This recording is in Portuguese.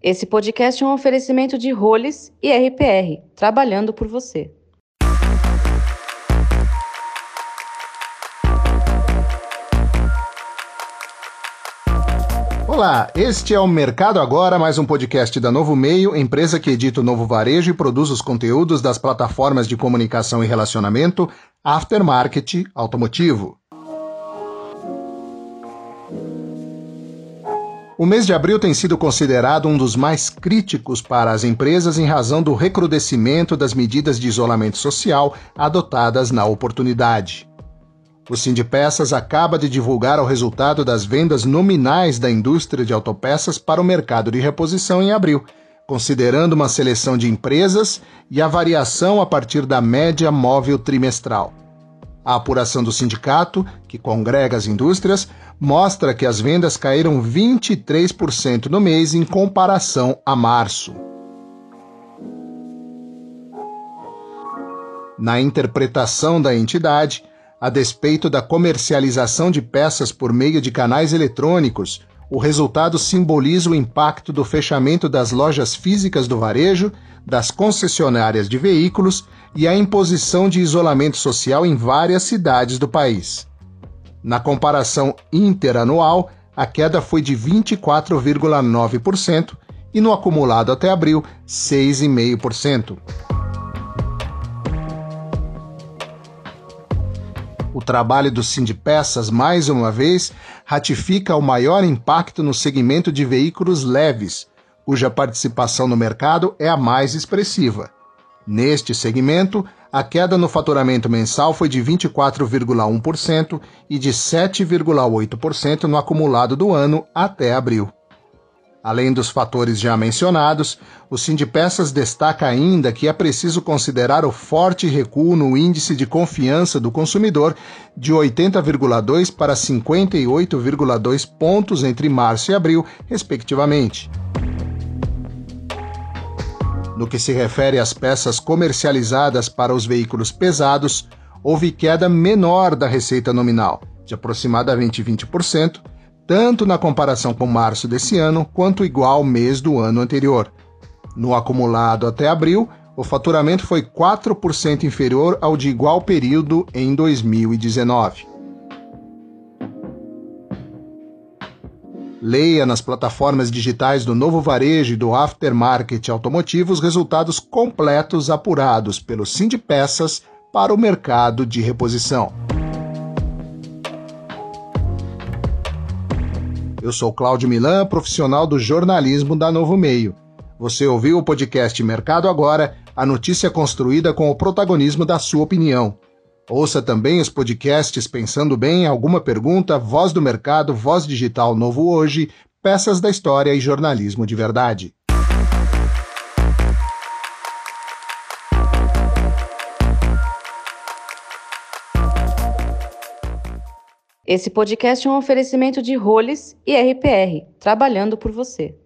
Esse podcast é um oferecimento de Roles e RPR, trabalhando por você. Olá, este é o Mercado Agora, mais um podcast da Novo Meio, empresa que edita o novo varejo e produz os conteúdos das plataformas de comunicação e relacionamento Aftermarket Automotivo. O mês de abril tem sido considerado um dos mais críticos para as empresas em razão do recrudescimento das medidas de isolamento social adotadas na oportunidade. O Sindipeças acaba de divulgar o resultado das vendas nominais da indústria de autopeças para o mercado de reposição em abril, considerando uma seleção de empresas e a variação a partir da média móvel trimestral. A apuração do sindicato, que congrega as indústrias, mostra que as vendas caíram 23% no mês em comparação a março. Na interpretação da entidade, a despeito da comercialização de peças por meio de canais eletrônicos, o resultado simboliza o impacto do fechamento das lojas físicas do varejo, das concessionárias de veículos e a imposição de isolamento social em várias cidades do país. Na comparação interanual, a queda foi de 24,9% e no acumulado até abril, 6,5%. O trabalho do Sindipeças, mais uma vez, ratifica o maior impacto no segmento de veículos leves, cuja participação no mercado é a mais expressiva. Neste segmento, a queda no faturamento mensal foi de 24,1% e de 7,8% no acumulado do ano até abril. Além dos fatores já mencionados, o Sindipeças destaca ainda que é preciso considerar o forte recuo no índice de confiança do consumidor de 80,2 para 58,2 pontos entre março e abril, respectivamente. No que se refere às peças comercializadas para os veículos pesados, houve queda menor da receita nominal, de aproximadamente 20%, tanto na comparação com março desse ano quanto igual mês do ano anterior. No acumulado até abril, o faturamento foi 4% inferior ao de igual período em 2019. Leia nas plataformas digitais do Novo Varejo e do Aftermarket Automotivo os resultados completos apurados pelo Sindipeças para o mercado de reposição. Eu sou Cláudio Milan, profissional do jornalismo da Novo Meio. Você ouviu o podcast Mercado Agora, a notícia construída com o protagonismo da sua opinião. Ouça também os podcasts Pensando Bem, Alguma Pergunta, Voz do Mercado, Voz Digital Novo Hoje, Peças da História e Jornalismo de Verdade. Esse podcast é um oferecimento de Roles e RPR, trabalhando por você.